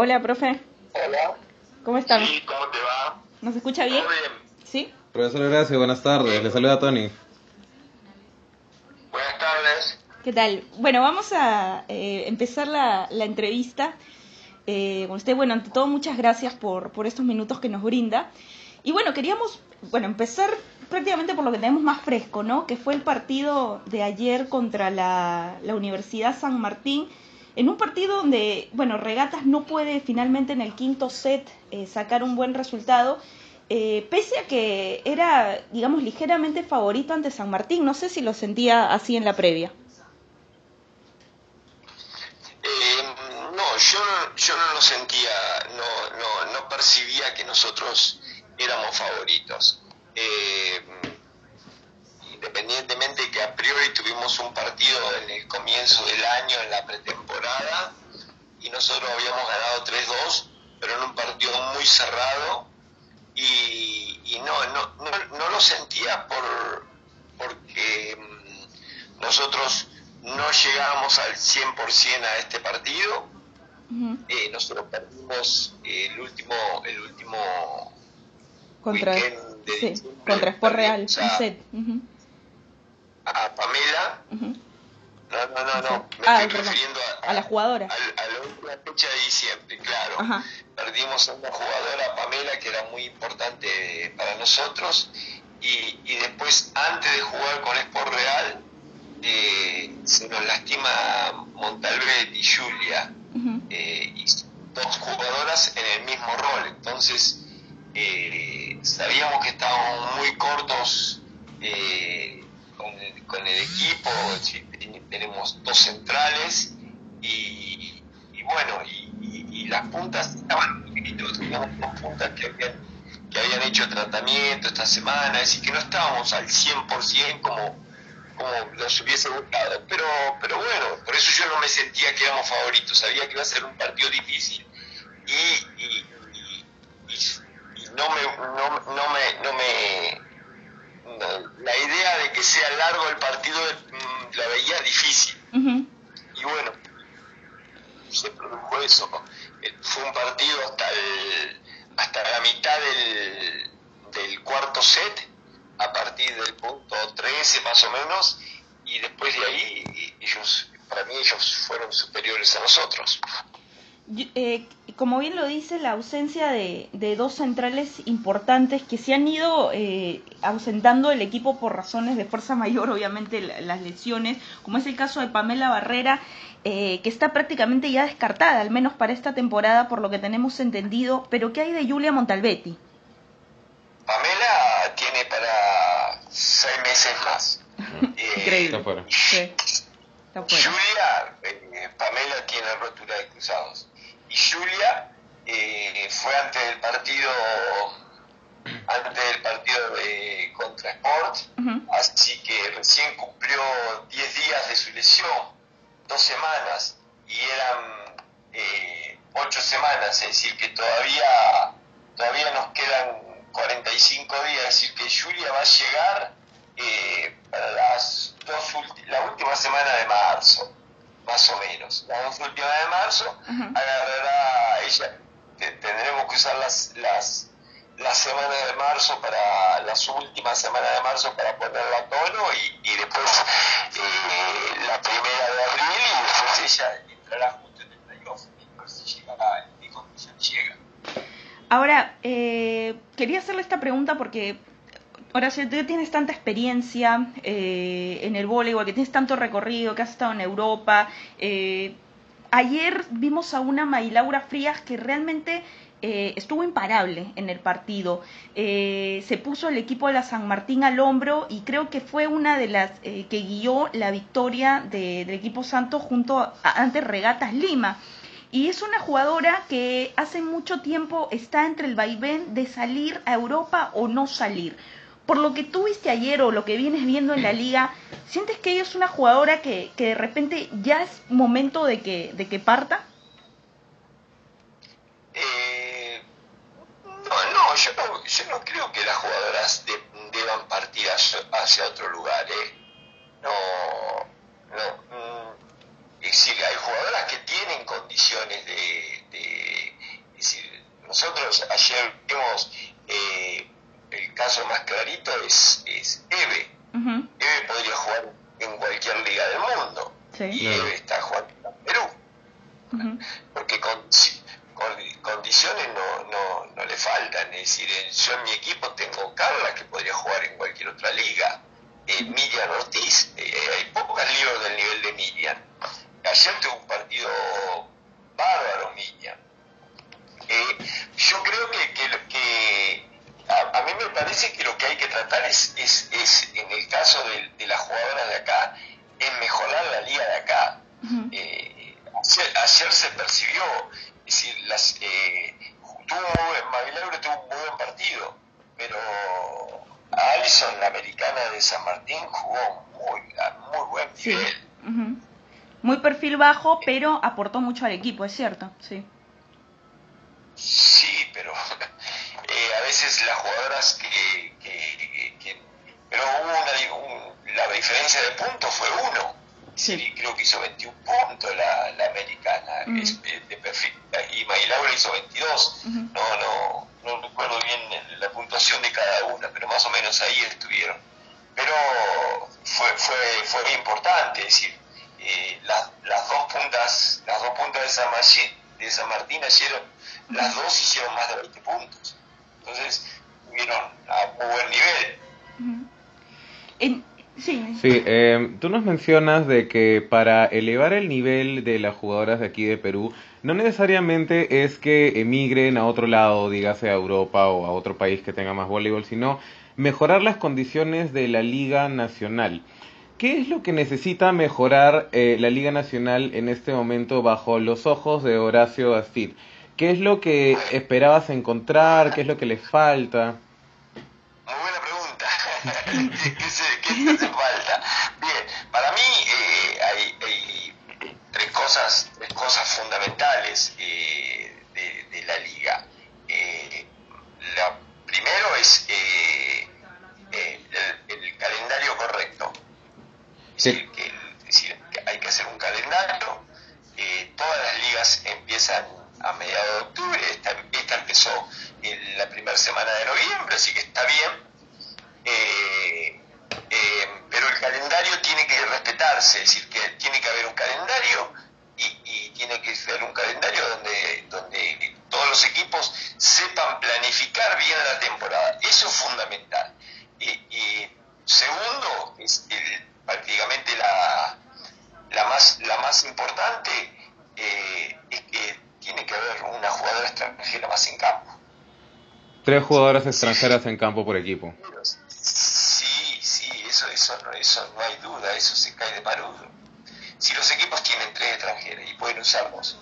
Hola, profe. Hola. ¿Cómo están? Sí, ¿cómo te va? ¿Nos escucha bien? Todo bien. ¿Sí? Profesor Horacio, buenas tardes. Le saluda Tony. Buenas tardes. ¿Qué tal? Bueno, vamos a eh, empezar la, la entrevista eh, con usted. Bueno, ante todo, muchas gracias por, por estos minutos que nos brinda. Y bueno, queríamos, bueno, empezar prácticamente por lo que tenemos más fresco, ¿no? Que fue el partido de ayer contra la, la Universidad San Martín, en un partido donde, bueno, Regatas no puede finalmente en el quinto set eh, sacar un buen resultado, eh, pese a que era, digamos, ligeramente favorito ante San Martín. No sé si lo sentía así en la previa. Eh, no, yo, yo no lo sentía, no, no, no percibía que nosotros éramos favoritos. Eh, independientemente que a priori tuvimos un partido en el comienzo del año, en la pretemporada, y nosotros habíamos ganado 3-2, pero en un partido muy cerrado, y, y no, no, no, no lo sentía por, porque mm, nosotros no llegábamos al 100% a este partido, eh, nosotros perdimos el último, el último Contra, sí, contra Sport Real, o sea, set. A Pamela, no, no, no, no, me Ah, estoy refiriendo a, a la jugadora. a, a la última fecha de diciembre, claro. Ajá. Perdimos a una jugadora, Pamela, que era muy importante para nosotros, y, y después, antes de jugar con Sport Real, eh, se nos lastima Montalbet y Julia, eh, y dos jugadoras en el mismo rol. Entonces, eh, sabíamos que estábamos muy cortos eh, con el equipo, tenemos dos centrales y, bueno, y, las puntas estaban teníamos dos puntas que habían, que habían hecho tratamiento esta semana, decir, que no estábamos al 100% como como nos hubiese gustado. Pero, pero bueno, por eso yo no me sentía que éramos favoritos, sabía que iba a ser un partido difícil y, no me, no, no me, no me la idea de que sea largo el partido mm, la veía difícil. Ujú. y bueno se produjo eso. Eh, fue un partido hasta el, hasta la mitad del, del cuarto set a partir del punto 13 más o menos y después de ahí ellos para mí ellos fueron superiores a nosotros. Eh, como bien lo dice, la ausencia de, de dos centrales importantes que se han ido eh, ausentando del equipo por razones de fuerza mayor, obviamente la- las lesiones, como es el caso de Pamela Barrera, eh, que está prácticamente ya descartada, al menos para esta temporada, por lo que tenemos entendido, pero ¿qué hay de Julia Montalbetti? Pamela tiene para seis meses más Eh, Increíble. Está fuera. Sí, está fuera. Julia, eh, Pamela tiene rotura de cruzados. Y Julia eh, fue antes del partido, antes del partido de contra Sport, así que recién cumplió 10 días de su lesión, dos semanas, y eran eh, 8 semanas, es decir, que todavía, todavía nos quedan 45 días, es decir, que Julia va a llegar eh, para las dos la última semana de marzo, más o menos. Las dos últimas de marzo Ujú. agarrará ella, te- tendremos que usar las, las, las semanas de marzo para, las últimas semanas de marzo para ponerla a tono y, y después eh, la primera de abril y después ella entrará justo en el playoff, ver si llegará en qué condición llega. Ahora, eh, quería hacerle esta pregunta porque, Horacio, tú tienes tanta experiencia eh, en el voleibol, que tienes tanto recorrido, que has estado en Europa. eh, ayer vimos a una Maylaura Frías que realmente eh, estuvo imparable en el partido. Eh, se puso el equipo de la San Martín al hombro y creo que fue una de las eh, que guió la victoria de- del equipo Santos junto a, ante Regatas Lima. Y es una jugadora que hace mucho tiempo está entre el vaivén de salir a Europa o no salir. Por lo que tú viste ayer o lo que vienes viendo en la liga, ¿sientes que ella es una jugadora que, que de repente ya es momento de que, de que parta? Eh, no, no yo, no, yo no creo que las jugadoras de- deban partir hacia, hacia otro lugar. ¿eh? No, no. mm, es decir, hay jugadoras que tienen condiciones de, de, ayer vimos eh, el caso más clarito es, es Eve. Eve podría jugar en cualquier liga del mundo. Y Eve está jugando en Perú. Porque con, condiciones no, no, no, le faltan. Es decir, yo en mi equipo tengo Carla que podría jugar en cualquier otra liga. Eh, Miriam Ortiz, eh, hay pocas libros del nivel de Miriam. Ayer tuvo un partido bárbaro, Miriam. Eh, yo creo que, que, a, mí me parece que lo que hay que tratar es, es, es en el caso de, de las jugadoras de acá, es mejorar la liga de acá. ayer, se percibió, es decir, las, tuvo un tuvo un buen partido, pero Alison, la americana de San Martín, jugó muy, muy buen nivel. Muy perfil bajo, pero aportó mucho al equipo, es cierto, sí. Sí, las jugadoras que... que, pero hubo una, la diferencia de puntos fue uno. Sí. creo que hizo 21 puntos la, la americana de perfil, y Maylaura hizo 22. No, no, no recuerdo bien la puntuación de cada una, pero más o menos ahí estuvieron. Pero fue, fue, fue importante, es decir, eh, las, las dos puntas, las dos puntas de San, Martín, de San Martín ayer, las dos hicieron más de 20 puntos. Entonces, tuvieron a muy buen nivel. sí, sí eh, tú nos mencionas de que para elevar el nivel de las jugadoras de aquí de Perú, no necesariamente es que emigren a otro lado, dígase a Europa o a otro país que tenga más voleibol, sino mejorar las condiciones de la Liga Nacional. ¿Qué es lo que necesita mejorar eh, la Liga Nacional en este momento bajo los ojos de Horacio Astid? ¿Qué es lo que esperabas encontrar? ¿Qué es lo que le falta? Muy buena pregunta. ¿Qué, ¿Qué, hace falta? Bien, para mí eh, hay, tres cosas, tres cosas fundamentales eh, de, la liga. Tres jugadoras extranjeras en campo por equipo. Sí, sí, eso, eso, eso no hay duda, eso se cae de parudo. Si los equipos tienen tres extranjeras y pueden usarlos.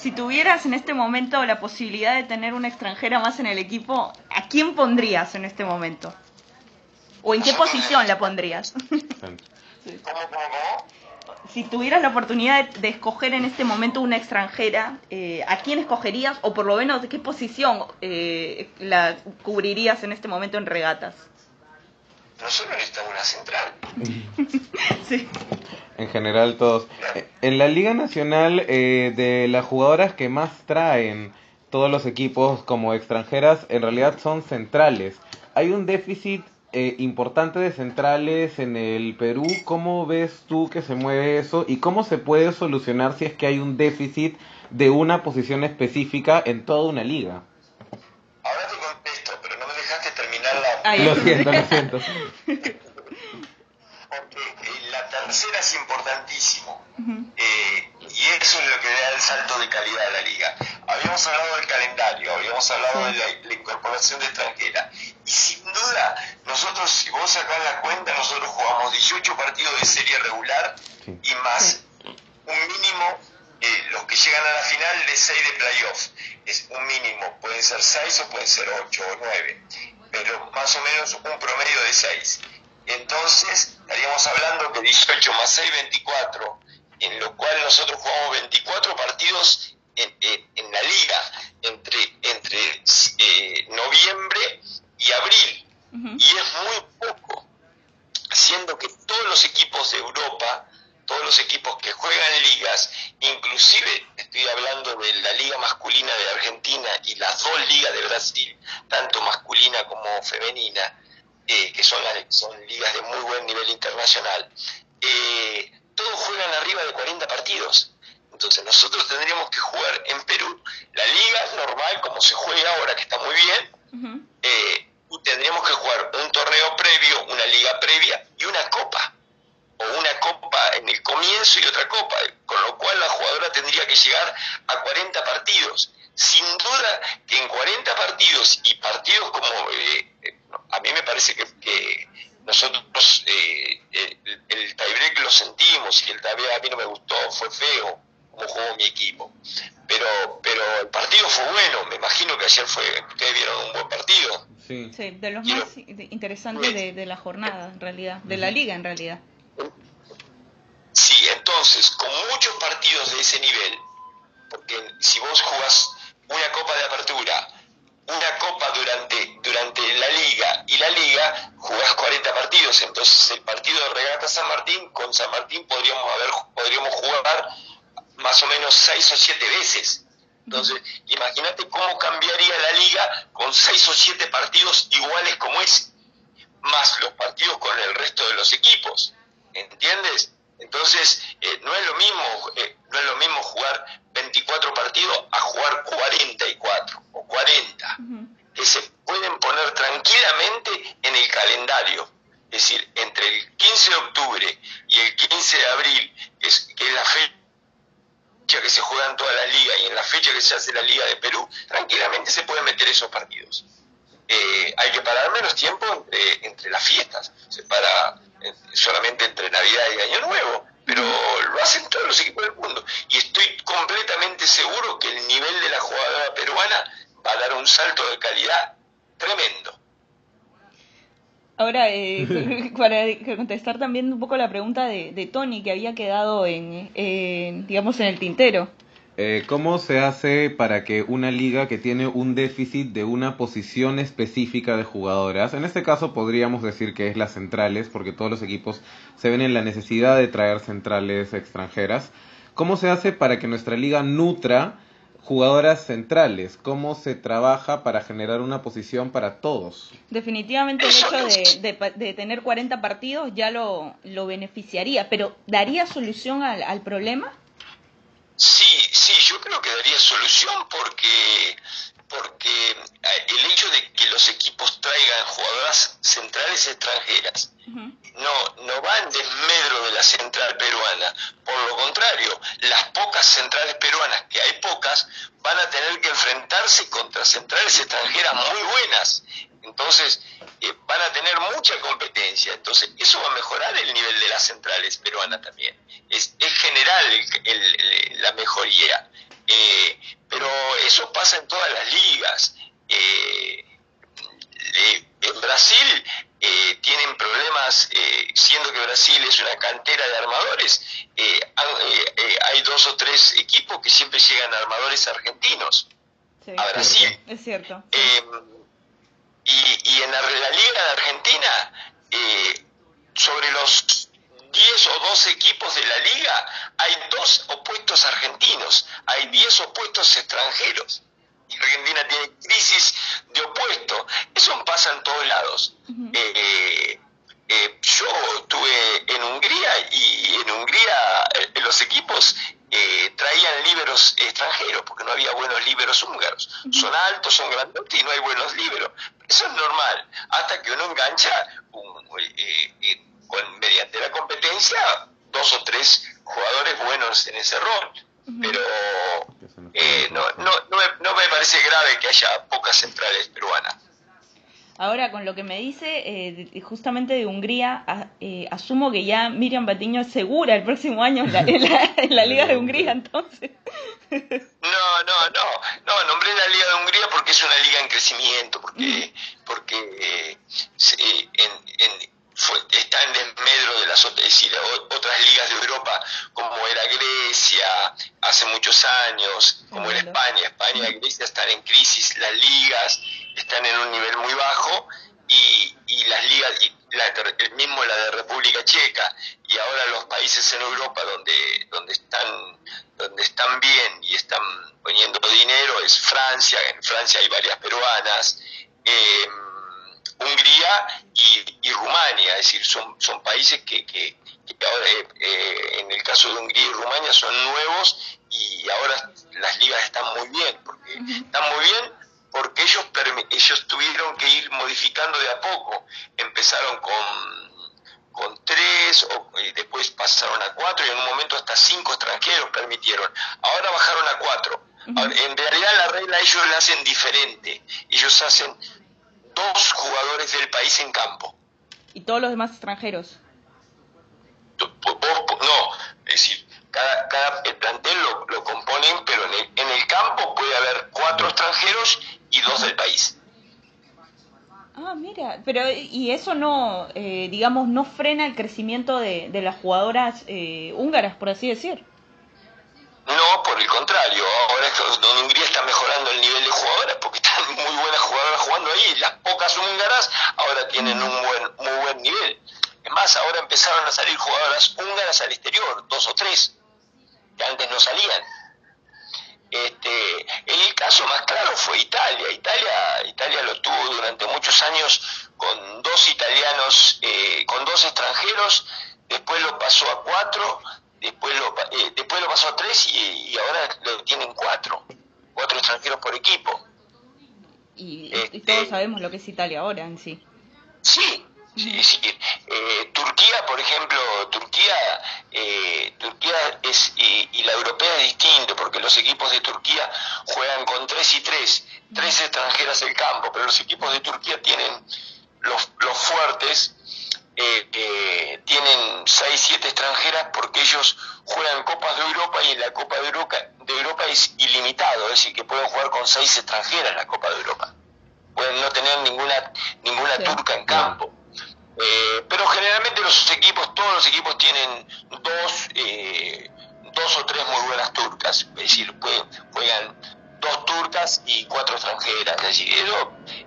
Si tuvieras en este momento la posibilidad de tener una extranjera más en el equipo, ¿a quién pondrías en este momento? ¿O en qué posición la pondrías? Si tuvieras la oportunidad de, escoger en este momento una extranjera, eh, ¿a quién escogerías o por lo menos de qué posición eh, la cubrirías en este momento en regatas? Nosotros necesitamos una central. sí. En general todos. En la Liga Nacional, eh, de las jugadoras que más traen todos los equipos como extranjeras, en realidad son centrales. Hay un déficit eh, importante de centrales en el Perú. ¿Cómo ves tú que se mueve eso y cómo se puede solucionar si es que hay un déficit de una posición específica en toda una liga? Ahora te contesto, pero no me dejaste terminar la... Lo siento, lo siento. Porque eh, la tercera es importantísimo. eh, y eso es lo que da el salto de calidad a la liga. Habíamos hablado del calendario, habíamos hablado de la, incorporación de extranjera. Y sin duda, nosotros, si vos sacás la cuenta, nosotros jugamos 18 partidos de serie regular y más un mínimo, eh, los que llegan a la final de 6 de playoff. Es un mínimo, pueden ser 6 o pueden ser 8 o 9, pero más o menos un promedio de 6. Entonces, estaríamos hablando que 18 más 6, 24 en lo cual nosotros jugamos 24 partidos en, en, la liga entre, entre eh, noviembre y abril. Y es muy poco, siendo que todos los equipos de Europa, todos los equipos que juegan ligas, inclusive estoy hablando de, la liga masculina de Argentina y las dos ligas de Brasil, tanto masculina como femenina, eh, que son, son ligas de muy buen nivel internacional, eh, todos juegan arriba de 40 partidos. Entonces nosotros tendríamos que jugar en Perú la liga normal como se juega ahora, que está muy bien, eh, y tendríamos que jugar un torneo previo, una liga previa y una copa o una copa en el comienzo y otra copa, con lo cual la jugadora tendría que llegar a 40 partidos. Sin duda que en 40 partidos y partidos como, eh, eh, a mí me parece que, nosotros eh, el, el tiebreak lo sentimos y el tiebreak a mí no me gustó, fue feo como jugó mi equipo. Pero, pero el partido fue bueno, me imagino que ayer fue, ustedes vieron un buen partido. Sí, de los más interesantes de, de la jornada, en realidad, de la liga en realidad. Sí, entonces, con muchos partidos de ese nivel, porque si vos jugás una copa de apertura, una copa durante, durante la liga y la liga, jugás 40 partidos, entonces el partido de regata San Martín, con San Martín podríamos, haber, podríamos jugar más o menos 6 o 7 veces. Entonces, imagínate cómo cambiaría la liga con 6 o 7 partidos iguales como ese, más los partidos con el resto de los equipos. ¿entiendes? Entonces, eh, no es lo mismo eh, no es lo mismo jugar 24 partidos a jugar 44 o 40, que se pueden poner tranquilamente en el calendario. Es decir, entre el 15 de octubre y el 15 de abril, que es, que es la fecha que se juega en toda la liga y en la fecha que se hace la Liga de Perú, tranquilamente se pueden meter esos partidos. Eh, hay que parar menos tiempo entre, entre las fiestas. Se para solamente entre Navidad y Año Nuevo, pero lo hacen todos los equipos del mundo. Y estoy completamente seguro que el nivel de la jugadora peruana va a dar un salto de calidad tremendo. Ahora, eh, para contestar también un poco la pregunta de, de Tony, que había quedado en, en, digamos, en el tintero. Eh, ¿Cómo se hace para que una liga que tiene un déficit de una posición específica de jugadoras, en este caso podríamos decir que es las centrales, porque todos los equipos se ven en la necesidad de traer centrales extranjeras, ¿cómo se hace para que nuestra liga nutra jugadoras centrales? ¿Cómo se trabaja para generar una posición para todos? Definitivamente el hecho de, tener 40 partidos ya lo, lo beneficiaría, pero ¿daría solución al, al problema? Sí, yo creo que daría solución porque porque eh, el hecho de que los equipos traigan jugadoras centrales extranjeras no, no va en desmedro de la central peruana. Por lo contrario, las pocas centrales peruanas, que hay pocas, van a tener que enfrentarse contra centrales extranjeras muy buenas. Entonces, eh, van a tener mucha competencia. Entonces, eso va a mejorar el nivel de las centrales peruanas también. Es, es general la mejoría. Eh, pero eso pasa en todas las ligas. Eh, en Brasil tienen problemas, siendo que Brasil es una cantera de armadores, hay dos o tres equipos que siempre llegan armadores argentinos a Brasil. Es cierto. Y, en la, Liga de Argentina, eh, sobre los 10 o 12 equipos de la liga, hay dos opuestos argentinos, hay 10 opuestos extranjeros. Y Argentina tiene crisis de opuesto. Eso pasa en todos lados. Eh, eh, yo estuve en Hungría y en Hungría los equipos traían liberos extranjeros porque no había buenos liberos húngaros. Son altos, son grandes y no hay buenos liberos. Eso es normal, hasta que uno engancha eh, eh, con, mediante la competencia dos o tres jugadores buenos en ese rol. Pero eh, no, no, no, me, no me parece grave que haya pocas centrales peruanas. Ahora, con lo que me dice eh, justamente de Hungría, eh, asumo que ya Miriam Batiño es segura el próximo año en la, en la, Liga de Hungría, entonces. No, no, no, no, nombré la Liga de Hungría porque es una liga en crecimiento, porque, porque eh, en, en, está en desmedro de las otras, decir, otras ligas de Europa, como era Grecia hace muchos años, como era España. España y Grecia están en crisis, las ligas están en un nivel muy bajo y, y las ligas, y el mismo la de República Checa y ahora los países en Europa donde donde están donde están bien y están poniendo dinero es Francia en Francia hay varias peruanas eh, Hungría y, Rumania es decir son son países que, que, ahora eh, en el caso de Hungría y Rumania son nuevos y ahora las ligas están muy bien porque están muy bien porque ellos, ellos tuvieron que ir modificando de a poco. Empezaron con, con tres, o, y después pasaron a cuatro y en un momento hasta cinco extranjeros permitieron. Ahora bajaron a cuatro. en realidad la regla ellos la hacen diferente. Ellos hacen dos jugadores del país en campo. ¿Y todos los demás extranjeros? no, es decir, cada, cada el plantel lo, lo componen, pero en el, en el campo puede haber cuatro extranjeros y dos del país. Ah, mira, pero y eso no, eh, digamos, no frena el crecimiento de, de las jugadoras eh, húngaras, por así decir. No, por el contrario, ahora es donde Hungría está mejorando el nivel de jugadoras porque están muy buenas jugadoras jugando ahí. Las pocas húngaras ahora tienen un buen, muy buen nivel. Es más, ahora empezaron a salir jugadoras húngaras al exterior, dos o tres, que antes no salían. Este, el caso más claro fue Italia. Italia, Italia lo tuvo durante muchos años con dos italianos, eh, con dos extranjeros, después lo pasó a cuatro, después lo, eh, después lo pasó a tres y, ahora lo tienen cuatro, cuatro extranjeros por equipo. Y, y todos este, sabemos lo que es Italia ahora en sí. Sí, Sí, sí. Eh, Turquía, por ejemplo, Turquía, eh, Turquía es y, la europea es distinto porque los equipos de Turquía juegan con tres y tres, tres extranjeras el campo, pero los equipos de Turquía tienen los, los fuertes eh, tienen seis, siete extranjeras porque ellos juegan copas de Europa y en la Copa de Europa, de Europa es ilimitado, es decir, que pueden jugar con seis extranjeras en la Copa de Europa. Pueden no tener ninguna ninguna turca en campo. Eh, pero generalmente los equipos, todos los equipos tienen dos, eh, dos o tres muy buenas turcas, es decir, juegan dos turcas y cuatro extranjeras, es decir,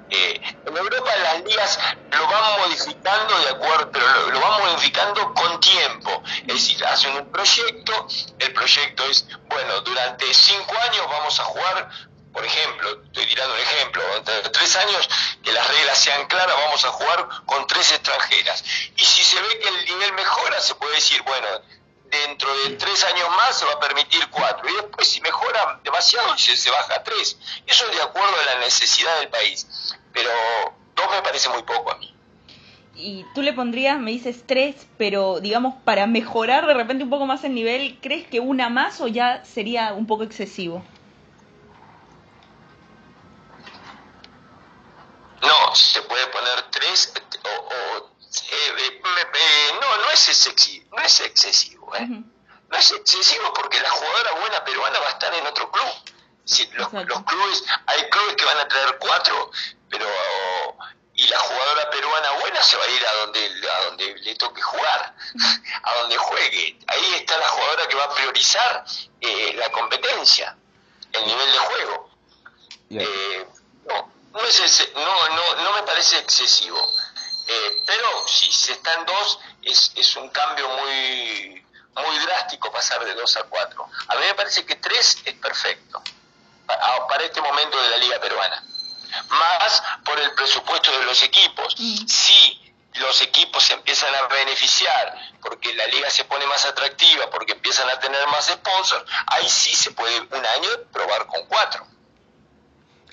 eh, en Europa las ligas lo van modificando de acuerdo, pero lo, lo, van modificando con tiempo, es decir, hacen un proyecto, el proyecto es, bueno, durante cinco años vamos a jugar por ejemplo, estoy tirando un ejemplo, entre tres años que las reglas sean claras, vamos a jugar con tres extranjeras. Y si se ve que el nivel mejora, se puede decir, bueno, dentro de tres años más se va a permitir cuatro. Y después si mejora demasiado, se, se baja a tres. Eso es de acuerdo a la necesidad del país. Pero dos me parece muy poco a mí. Y tú le pondrías, me dices tres, pero digamos, para mejorar de repente un poco más el nivel, ¿crees que una más o ya sería un poco excesivo? No, se puede poner tres o, o eh, no, no es excesivo, no es excesivo, ¿eh? No es excesivo porque la jugadora buena peruana va a estar en otro club. Si los, los, clubes, hay clubes que van a traer cuatro, pero y la jugadora peruana buena se va a ir a donde a donde le toque jugar, a donde juegue. Ahí está la jugadora que va a priorizar eh, la competencia, el nivel de juego. Eh, no, no, es no, no, no me parece excesivo. Eh, pero si se están dos, es, es un cambio muy, muy drástico pasar de dos a cuatro. A mí me parece que tres es perfecto para, para este momento de la Liga Peruana. Más por el presupuesto de los equipos. Mm. Si los equipos se empiezan a beneficiar porque la liga se pone más atractiva, porque empiezan a tener más sponsors, ahí sí se puede un año probar con cuatro.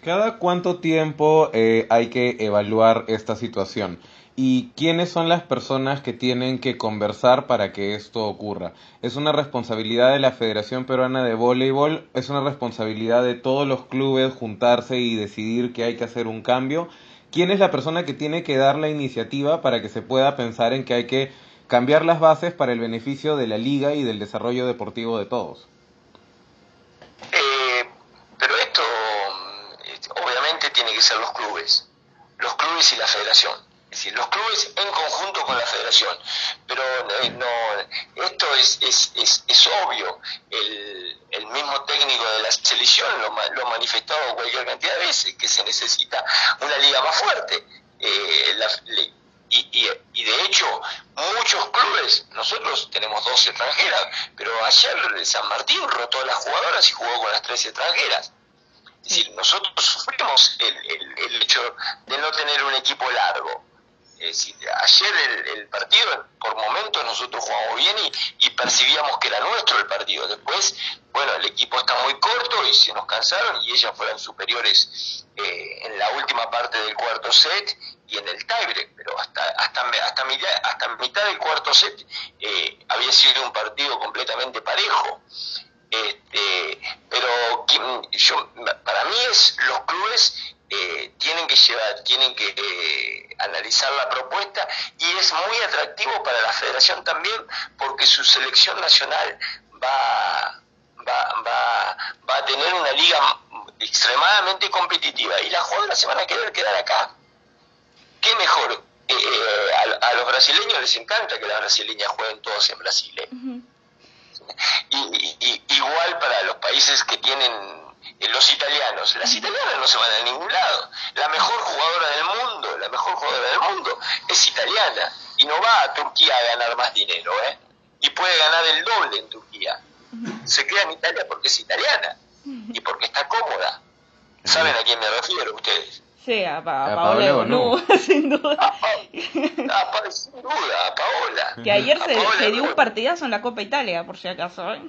¿Cada cuánto tiempo eh, hay que evaluar esta situación? ¿Y quiénes son las personas que tienen que conversar para que esto ocurra? ¿Es una responsabilidad de la Federación Peruana de Voleibol? ¿Es una responsabilidad de todos los clubes juntarse y decidir que hay que hacer un cambio? ¿Quién es la persona que tiene que dar la iniciativa para que se pueda pensar en que hay que cambiar las bases para el beneficio de la liga y del desarrollo deportivo de todos? tiene que ser los clubes, los clubes y la federación. Decir, los clubes en conjunto con la federación. Pero eh, no, esto es, es, es, es obvio. El, el, mismo técnico de la selección lo, lo, ha manifestado cualquier cantidad de veces, que se necesita una liga más fuerte. Eh, y, y, de hecho muchos clubes, nosotros tenemos dos extranjeras, pero ayer San Martín rotó a las jugadoras y jugó con las tres extranjeras. Es decir, nosotros sufrimos el, el, el hecho de no tener un equipo largo. Es decir, ayer el, partido, por momentos nosotros jugamos bien y, percibíamos que era nuestro el partido. Después, bueno, el equipo está muy corto y se nos cansaron y ellas fueron superiores eh, en la última parte del cuarto set y en el tiebreak, pero hasta hasta hasta mitad, hasta mitad del cuarto set eh, había sido un partido completamente parejo. Este, pero yo, para mí es los clubes eh, tienen que llevar, tienen que eh, analizar la propuesta y es muy atractivo para la federación también porque su selección nacional va, va, va, va a tener una liga extremadamente competitiva y las jugadoras se van a querer quedar acá. ¿Qué mejor? Eh, a, los brasileños les encanta que las brasileñas jueguen todos en Brasil. Y, igual para los países que tienen eh, los italianos. Las italianas no se van a ningún lado. La mejor jugadora del mundo, la mejor jugadora del mundo es italiana y no va a Turquía a ganar más dinero, ¿eh? Y puede ganar el doble en Turquía. Se queda en Italia porque es italiana y porque está cómoda. ¿Saben a quién me refiero ustedes? Sí, a, Paola no, sin duda. A, sin duda, a Paola. Que ayer se, dio un partidazo en la Copa Italia, por si acaso. ¿eh?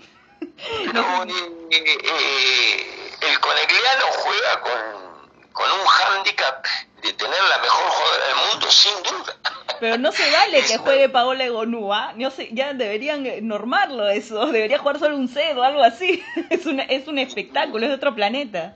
No, eh, el Conegliano juega con, con un hándicap de tener la mejor jugadora del mundo, sin duda. Pero no se vale que juegue Paola Egonúa, no ya deberían normarlo eso, debería jugar solo un C o algo así. Es, una, es un espectáculo, es de otro planeta.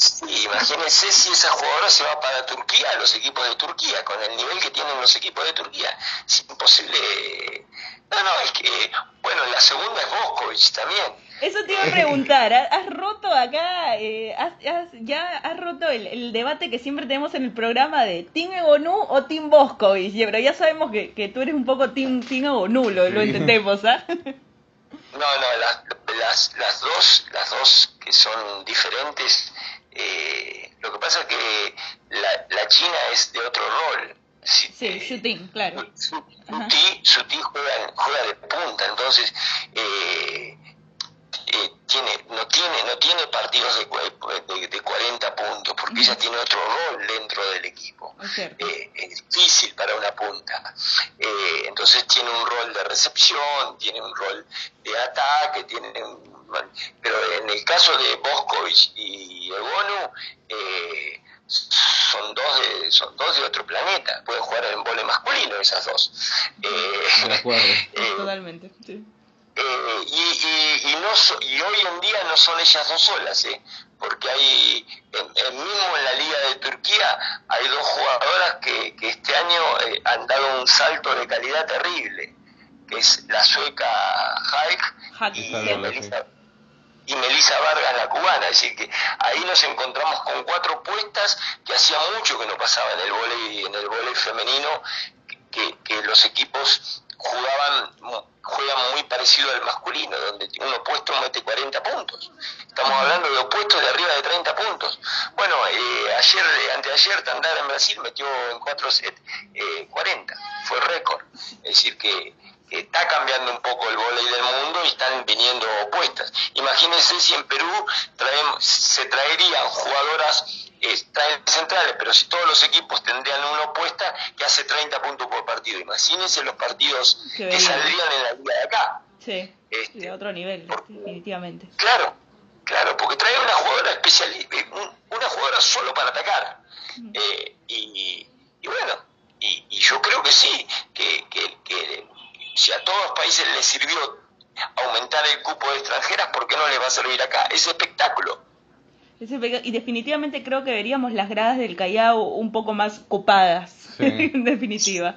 Sí, imagínense si esa jugadora se va para Turquía, los equipos de Turquía, con el nivel que tienen los equipos de Turquía. Es imposible. No, no, es que, bueno, la segunda es Boskovic también eso te iba a preguntar, ¿has roto acá, eh, has, ya has roto el, debate que siempre tenemos en el programa de Team Egonu o Team Boscovich? Pero ya sabemos que, que tú eres un poco Team, team Egonu, lo, entendemos, ¿ah? No, no, las, las, dos, las dos que son diferentes, eh, lo que pasa es que la, la China es de otro rol. Sí, shooting, claro. Suti, juega, juega de punta, entonces eh, eh, tiene, no tiene, no tiene partidos de, de, 40 puntos, porque ella tiene otro rol dentro del equipo. Eh, es difícil para una punta. Eh, entonces tiene un rol de recepción, tiene un rol de ataque, tiene pero en el caso de Boscovich y Egonu, son dos de son dos de otro planeta. Pueden jugar en vole masculino esas dos. Totalmente sí. Eh, y, y, no y hoy en día no son ellas dos solas, ¿eh? porque hay, en, mismo en la Liga de Turquía, hay dos jugadoras que, que este año eh, han dado un salto de calidad terrible, que es la sueca Haik y, Melissa, y Melissa Vargas, la cubana. Es decir, que ahí nos encontramos con cuatro puestas que hacía mucho que no pasaba en el volei, en el volei femenino, que, que los equipos jugaban juegan muy parecido al masculino, donde un opuesto mete 40 puntos. Estamos hablando de opuestos de arriba de 30 puntos. Bueno, eh, ayer, anteayer, Tandara en Brasil metió en 4 sets eh, 40, fue récord. Es decir, que, está cambiando un poco el volei del mundo y están viniendo opuestas. Imagínense si en Perú traemos, se traerían jugadoras en centrales, pero si todos los equipos tendrían una opuesta que hace 30 puntos por partido. Imagínense los partidos que saldrían en la liga de acá. Sí, este, de otro nivel, definitivamente. Claro, claro, porque trae una jugadora especial, eh, una jugadora solo para atacar. Mm. Eh, y, bueno, y, yo creo que sí, que, que si a todos los países les sirvió aumentar el cupo de extranjeras, ¿por qué no les va a servir acá? Es espectáculo. Y definitivamente creo que veríamos las gradas del Callao un poco más copadas, en definitiva.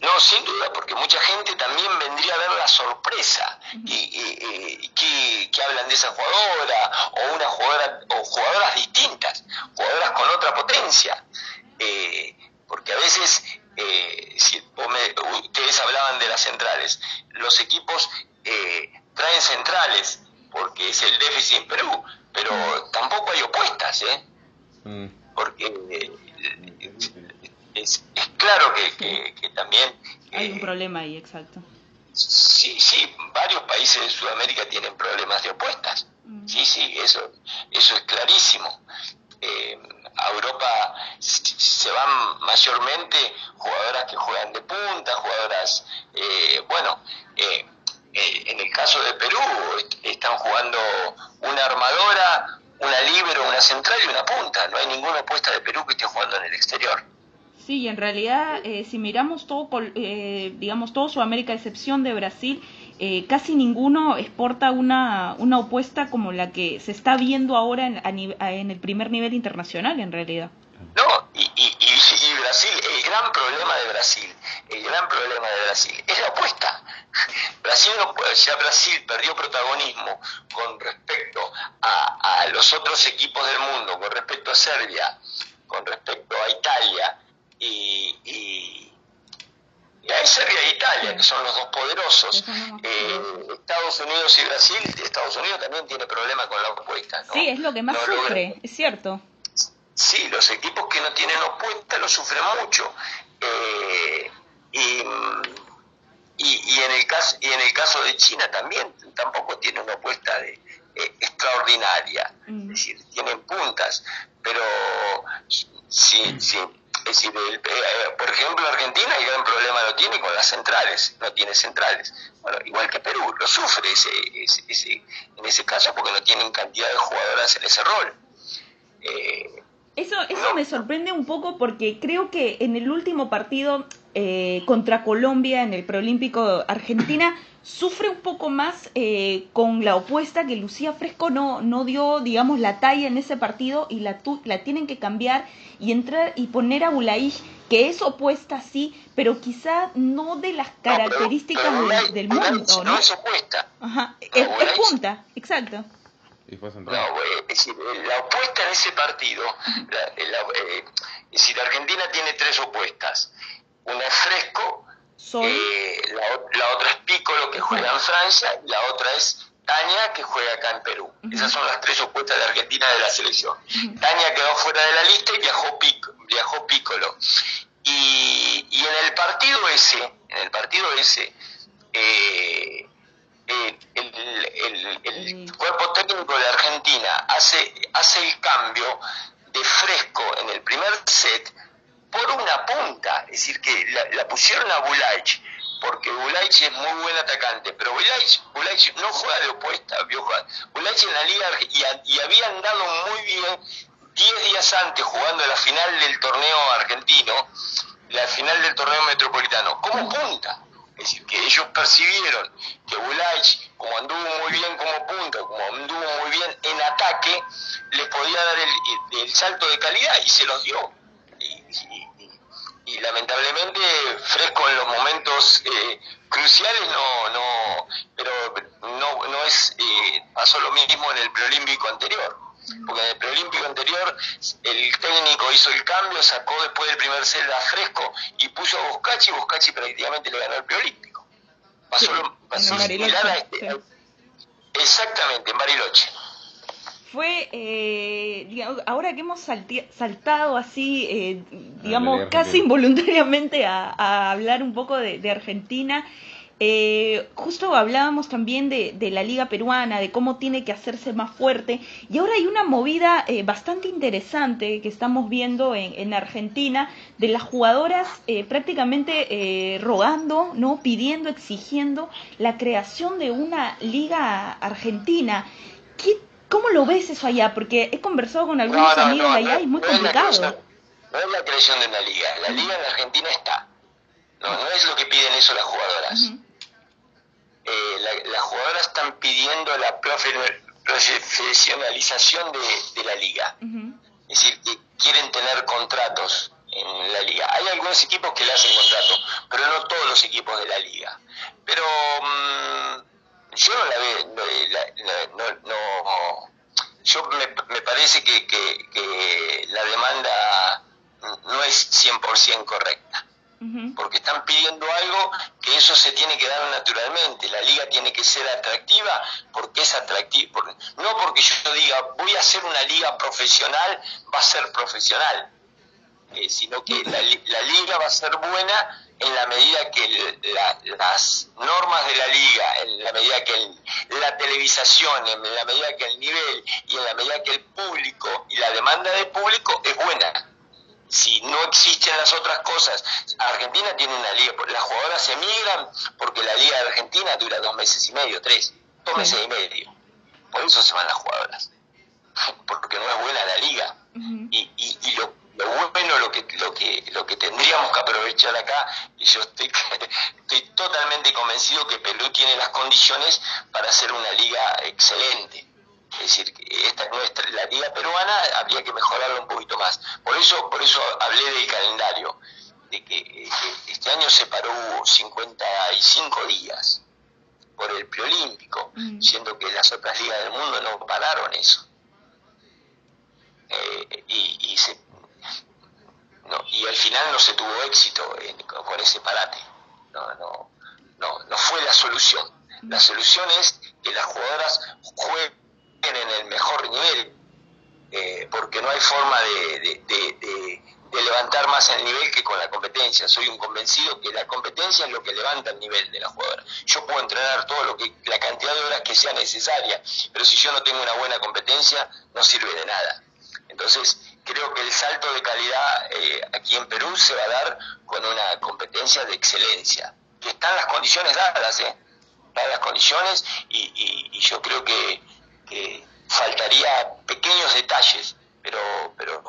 No, sin duda, porque mucha gente también vendría a ver la sorpresa y, que, hablan de esa jugadora o una jugadora o jugadoras distintas, jugadoras con otra potencia, eh, porque a veces eh, si ustedes hablaban de las centrales, los equipos eh, traen centrales porque es el déficit en Perú, pero tampoco hay opuestas, ¿eh? Mm. Porque eh, es, claro que, que, también... Hay un problema ahí, exacto. Sí, sí, varios países de Sudamérica tienen problemas de opuestas. Mm. Sí, sí, eso, eso es clarísimo. Eh, a Europa se van mayormente jugadoras que juegan de punta, jugadoras, eh, bueno, eh, en el caso de Perú están jugando una armadora, una libero, una central y una punta. No hay ninguna opuesta de Perú que esté jugando en el exterior. Sí, en realidad, eh, si miramos todo, eh, digamos, todo Sudamérica, excepción de Brasil, eh, casi ninguno exporta una, una opuesta como la que se está viendo ahora en, en el primer nivel internacional, en realidad. No, y, y, y, Brasil, el gran problema de Brasil, el gran problema de Brasil es la opuesta. Brasil no ya Brasil perdió protagonismo con respecto a, a los otros equipos del mundo, con respecto a Serbia, con respecto a Italia, y, y, y Serbia e Italia, que son los dos poderosos. Eh, Estados Unidos y Brasil, Estados Unidos también tiene problemas con la opuesta. Sí, es lo que más sufre, es cierto. Sí, los equipos que no tienen opuesta lo sufren mucho. Eh, y, y, en el caso, y en el caso de China también tampoco tiene una opuesta de, eh, extraordinaria. Mm. Es decir, tienen puntas, pero sí, sí es decir, eh, por ejemplo, Argentina el gran problema lo tiene con las centrales, no tiene centrales. Bueno, igual que Perú, lo sufre ese, ese, en ese caso porque no tienen cantidad de jugadoras en ese rol. Eh, eso, eso me sorprende un poco porque creo que en el último partido eh, contra Colombia en el preolímpico Argentina sufre un poco más eh, con la opuesta que Lucía Fresco no, no dio, digamos, la talla en ese partido y la, la tienen que cambiar y entrar y poner a Bulaich, que es opuesta sí, pero quizá no de las características del, mundo, ¿no? es opuesta. Ajá, es, punta, exacto. No, es decir, la opuesta en ese partido, eh, es decir, Argentina tiene tres opuestas. Una es Fresco, eh, la, otra es Piccolo, que juega en Francia, y la otra es Tania, que juega acá en Perú. Esas son las tres opuestas de Argentina de la selección. Tania quedó fuera de la lista y viajó, viajó Piccolo. Y, y, en el partido ese, en el partido ese, eh, eh, el, el, cuerpo técnico de Argentina hace, hace el cambio de fresco en el primer set por una punta, es decir, que la, pusieron a Bulaich, porque Bulaich es muy buen atacante, pero Bulaich, no juega de opuesta, Bulaich en la liga y, había andado muy bien 10 días antes jugando la final del torneo argentino, la final del torneo metropolitano, como punta. Es decir, que ellos percibieron que Bulaich, como anduvo muy bien como punta, como anduvo muy bien en ataque, les podía dar el, el salto de calidad y se los dio y, lamentablemente Fresco en los momentos eh, cruciales no, no, pero no, no es, eh, pasó lo mismo en el preolímpico anterior. Porque en el preolímpico anterior el técnico hizo el cambio, sacó después del primer set a Fresco y puso a Boscachi y Boscachi prácticamente le ganó el preolímpico. Pasó, lo, pasó a este. Exactamente, en Bariloche fue, eh, digamos, ahora que hemos saltado así, eh, digamos, casi involuntariamente a, hablar un poco de, Argentina, eh, justo hablábamos también de, la liga peruana, de cómo tiene que hacerse más fuerte, y ahora hay una movida bastante interesante que estamos viendo en, en Argentina, de las jugadoras prácticamente rogando, no, pidiendo, exigiendo la creación de una liga argentina. ¿Qué ¿Cómo lo ves eso allá? Porque he conversado con algunos amigos allá y es muy complicado. no es la creación de una liga, la liga en Argentina está. No, no es lo que piden eso las jugadoras. Eh, las jugadoras están pidiendo la profesionalización de, la liga. Es decir, que quieren tener contratos en la liga. Hay algunos equipos que le hacen contrato, pero no todos los equipos de la liga. Pero mm, yo no la veo, no, no, yo me, me parece que, que, la demanda no es 100% correcta. Porque están pidiendo algo que eso se tiene que dar naturalmente. La liga tiene que ser atractiva porque es atractiva. No porque yo diga voy a hacer una liga profesional, va a ser profesional. eh, sino que la, liga va a ser buena en la medida que las normas de la liga, en la medida que la televisación, en la medida que el nivel y en la medida que el público y la demanda de público es buena. Si no existen las otras cosas, Argentina tiene una liga, las jugadoras emigran porque la liga de Argentina dura dos meses y medio, tres, dos meses y medio. Por eso se van las jugadoras, porque no es buena la liga. y, y lo lo bueno, lo que, lo que, lo que tendríamos que aprovechar acá, y yo estoy, estoy totalmente convencido que Perú tiene las condiciones para hacer una liga excelente. Es decir, esta nuestra, la liga peruana habría que mejorarla un poquito más. Por eso, por eso hablé del calendario, de que, eh, este año se paró 55 días por el preolímpico, mm. siendo que las otras ligas del mundo no pararon eso. Eh, y, y se y al final no se tuvo éxito con ese parate. No, no, no, no fue la solución. La solución es que las jugadoras jueguen en el mejor nivel, eh, porque no hay forma de, levantar más el nivel que con la competencia. Soy un convencido que la competencia es lo que levanta el nivel de la jugadora. Yo puedo entrenar todo lo que la cantidad de horas que sea necesaria, pero si yo no tengo una buena competencia, no sirve de nada. Entonces, creo que el salto de calidad eh, aquí en Perú se va a dar con una competencia de excelencia, que están las condiciones dadas, ¿eh? Están las condiciones y, yo creo que, faltaría pequeños detalles, pero, pero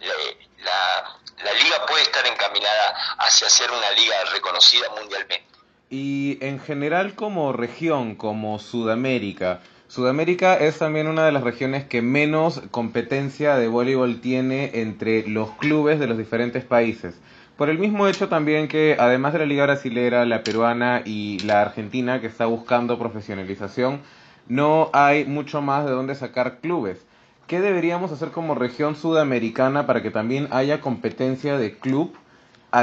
la, la liga puede estar encaminada hacia ser una liga reconocida mundialmente. Y en general como región, como Sudamérica, Sudamérica es también una de las regiones que menos competencia de voleibol tiene entre los clubes de los diferentes países. Por el mismo hecho también que además de la liga brasilera, la peruana y la argentina que está buscando profesionalización, no hay mucho más de dónde sacar clubes. ¿Qué deberíamos hacer como región sudamericana para que también haya competencia de club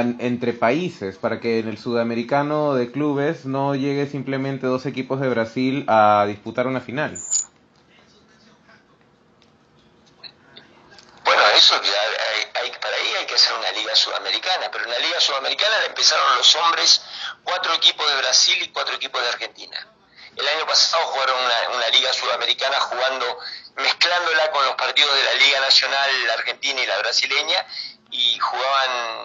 entre países para que en el sudamericano de clubes no llegue simplemente dos equipos de Brasil a disputar una final. Bueno, eso hay, para ahí hay que hacer una liga sudamericana, pero en la liga sudamericana la empezaron los hombres, cuatro equipos de Brasil y cuatro equipos de Argentina. El año pasado jugaron una, una liga sudamericana jugando, mezclándola con los partidos de la Liga Nacional, la argentina y la brasileña, y jugaban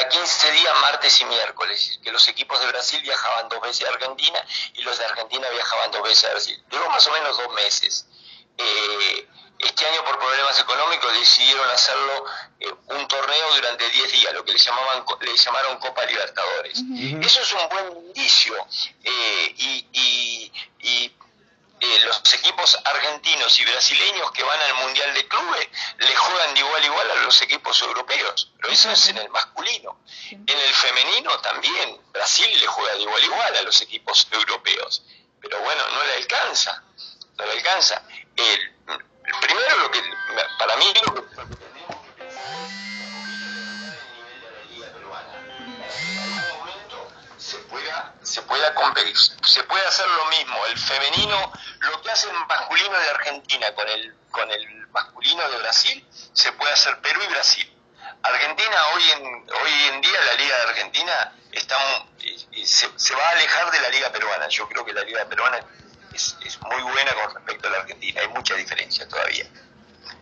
cada 15 días, martes y miércoles, que los equipos de Brasil viajaban dos veces a Argentina y los de Argentina viajaban dos veces a Brasil. Duró más o menos dos meses. Eh, este año por problemas económicos decidieron hacerlo eh, un torneo durante 10 días, lo que le, llamaban, le llamaron Copa Libertadores. Eso es un buen indicio eh, y, y eh, los equipos argentinos y brasileños que van al Mundial de Clubes le juegan de igual a igual a los equipos europeos, pero eso es en el masculino. En el femenino también, Brasil le juega de igual a igual a los equipos europeos, pero bueno, no le alcanza, no le alcanza. El, primero lo que, para mí lo que se pueda, se pueda se puede hacer lo mismo, el femenino, lo que hace el masculino de Argentina con el, con el masculino de Brasil, se puede hacer Perú y Brasil. Argentina hoy en, hoy en día la liga de Argentina está, se, va a alejar de la liga peruana. Yo creo que la liga peruana es, es muy buena con respecto a la Argentina, hay mucha diferencia todavía.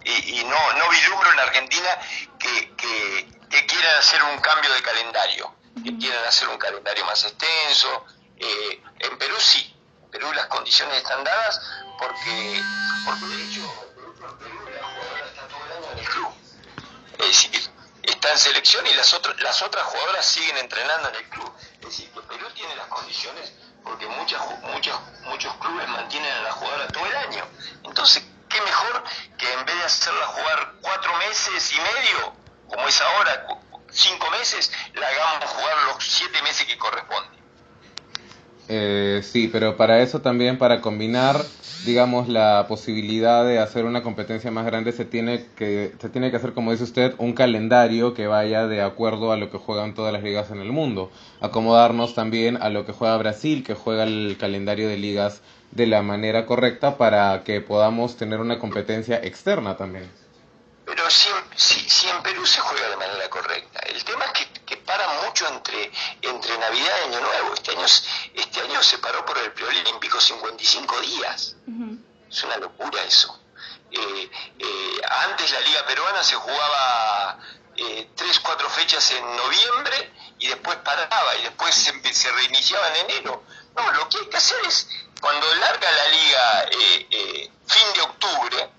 Y, y no, no vislumbro en Argentina que, que, que quieran hacer un cambio de calendario que quieran hacer un calendario más extenso. Eh, en Perú sí, en Perú las condiciones están dadas porque, porque de hecho la jugadora está todo el año en el club. Es decir, está en selección y las, otras las otras jugadoras siguen entrenando en el club. Es decir, que Perú tiene las condiciones porque muchas, muchos, muchos clubes mantienen a la jugadora todo el año. Entonces, ¿qué mejor que en vez de hacerla jugar cuatro meses y medio, como es ahora, cinco meses, la hagamos jugar los siete meses que corresponde. Eh, sí, pero para eso también, para combinar, digamos, la posibilidad de hacer una competencia más grande, se tiene que, se tiene que hacer, como dice usted, un calendario que vaya de acuerdo a lo que juegan todas las ligas en el mundo. Acomodarnos también a lo que juega Brasil, que juega el calendario de ligas de la manera correcta para que podamos tener una competencia externa también. Pero si, si, en Perú se juega de manera correcta. El tema es que, que para mucho entre, entre Navidad y Año Nuevo. Este año, este año se paró por el preolímpico 55 días. Es una locura eso. Eh, eh, antes la Liga Peruana se jugaba eh, tres, cuatro fechas en noviembre y después paraba y después se, se, reiniciaba en enero. No, lo que hay que hacer es, cuando larga la liga eh, fin de octubre,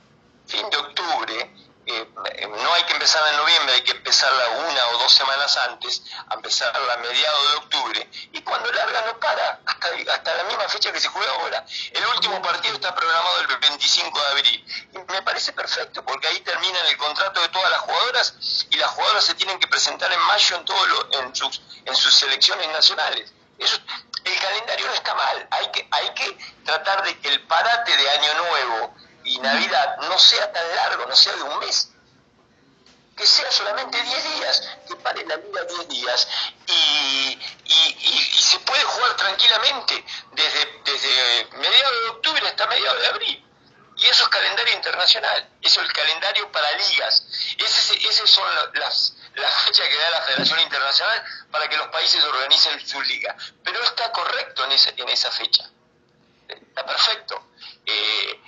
fin de octubre, eh, no hay que empezar en noviembre, hay que empezarla una o dos semanas antes, a empezarla a mediados de octubre, y cuando larga no para, hasta, hasta la misma fecha que se juega ahora. El último partido está programado el 25 de abril, y me parece perfecto, porque ahí terminan el contrato de todas las jugadoras, y las jugadoras se tienen que presentar en mayo en, todo lo, en, sus, en sus selecciones nacionales. Eso, el calendario no está mal, hay que, hay que tratar de que el parate de Año Nuevo y Navidad no sea tan largo, no sea de un mes, que sea solamente 10 días, que pare la liga 10 días y, y, se puede jugar tranquilamente desde, desde mediados de octubre hasta mediados de abril. Y eso es calendario internacional, eso es el calendario para ligas. Esas son las, las fechas que da la Federación Internacional para que los países organicen su liga. Pero está correcto en esa, en esa fecha. Está perfecto. Eh,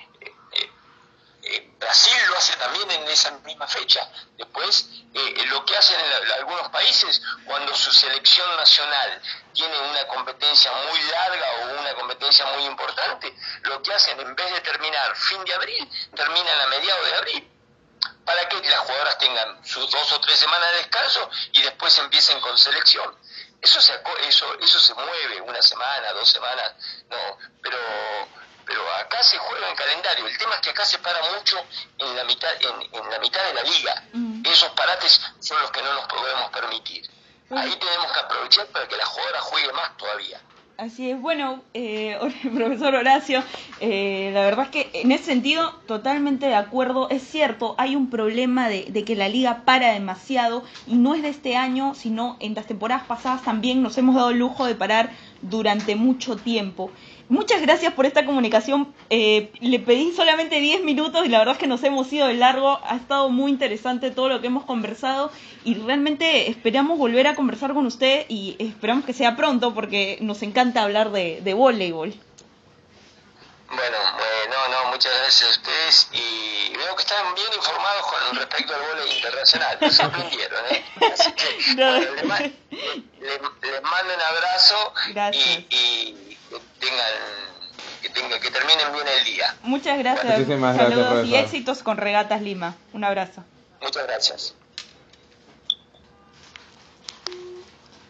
Brasil lo hace también en esa misma fecha. Después, eh, lo que hacen en algunos países, cuando su selección nacional tiene una competencia muy larga o una competencia muy importante, lo que hacen en vez de terminar fin de abril, terminan a mediados de abril para que las jugadoras tengan sus dos o tres semanas de descanso y después empiecen con selección. Eso se, eso, eso se mueve una semana, dos semanas, no, pero pero acá se juega en calendario. El tema es que acá se para mucho en la mitad, en, la mitad de la liga. Esos parates son los que no nos podemos permitir. Ahí tenemos que aprovechar para que la jugadora juegue más todavía. Así es, bueno, eh, profesor Horacio, eh, la verdad es que en ese sentido totalmente de acuerdo. Es cierto, hay un problema de, de, que la liga para demasiado y no es de este año, sino en las temporadas pasadas también nos hemos dado el lujo de parar durante mucho tiempo. Muchas gracias por esta comunicación. Eh, le pedí solamente 10 minutos y la verdad es que nos hemos ido de largo. Ha estado muy interesante todo lo que hemos conversado y realmente esperamos volver a conversar con usted y esperamos que sea pronto porque nos encanta hablar de, de voleibol. Bueno, no, no, muchas gracias a ustedes y veo que están bien informados con respecto al voleibol internacional, me sorprendieron, ¿eh? Así que, les, mando un abrazo y que tengan, que, terminen bien el día. Muchas gracias. Muchísimas Saludos y éxitos con Regatas Lima. Un abrazo. Muchas gracias.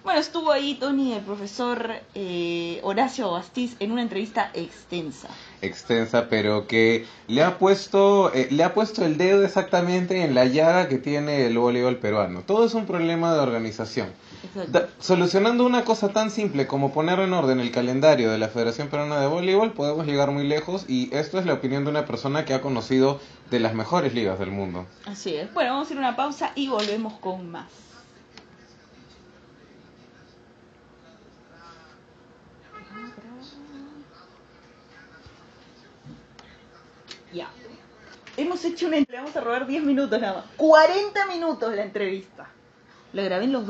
Bueno, estuvo ahí Tony, el profesor eh, Horacio Bastiz, en una entrevista extensa. Extensa, pero que le ha puesto, eh, le ha puesto el dedo exactamente en la llaga que tiene el voleibol peruano. Todo es un problema de organización solucionando una cosa tan simple como poner en orden el calendario de la Federación Peruana de Voleibol, podemos llegar muy lejos y esto es la opinión de una persona que ha conocido de las mejores ligas del mundo. Así es. Bueno, vamos a ir a una pausa y volvemos con más. Ya. Hemos hecho una entrevista, vamos a robar 10 minutos nada más. 40 minutos la entrevista. La grabé en los dos.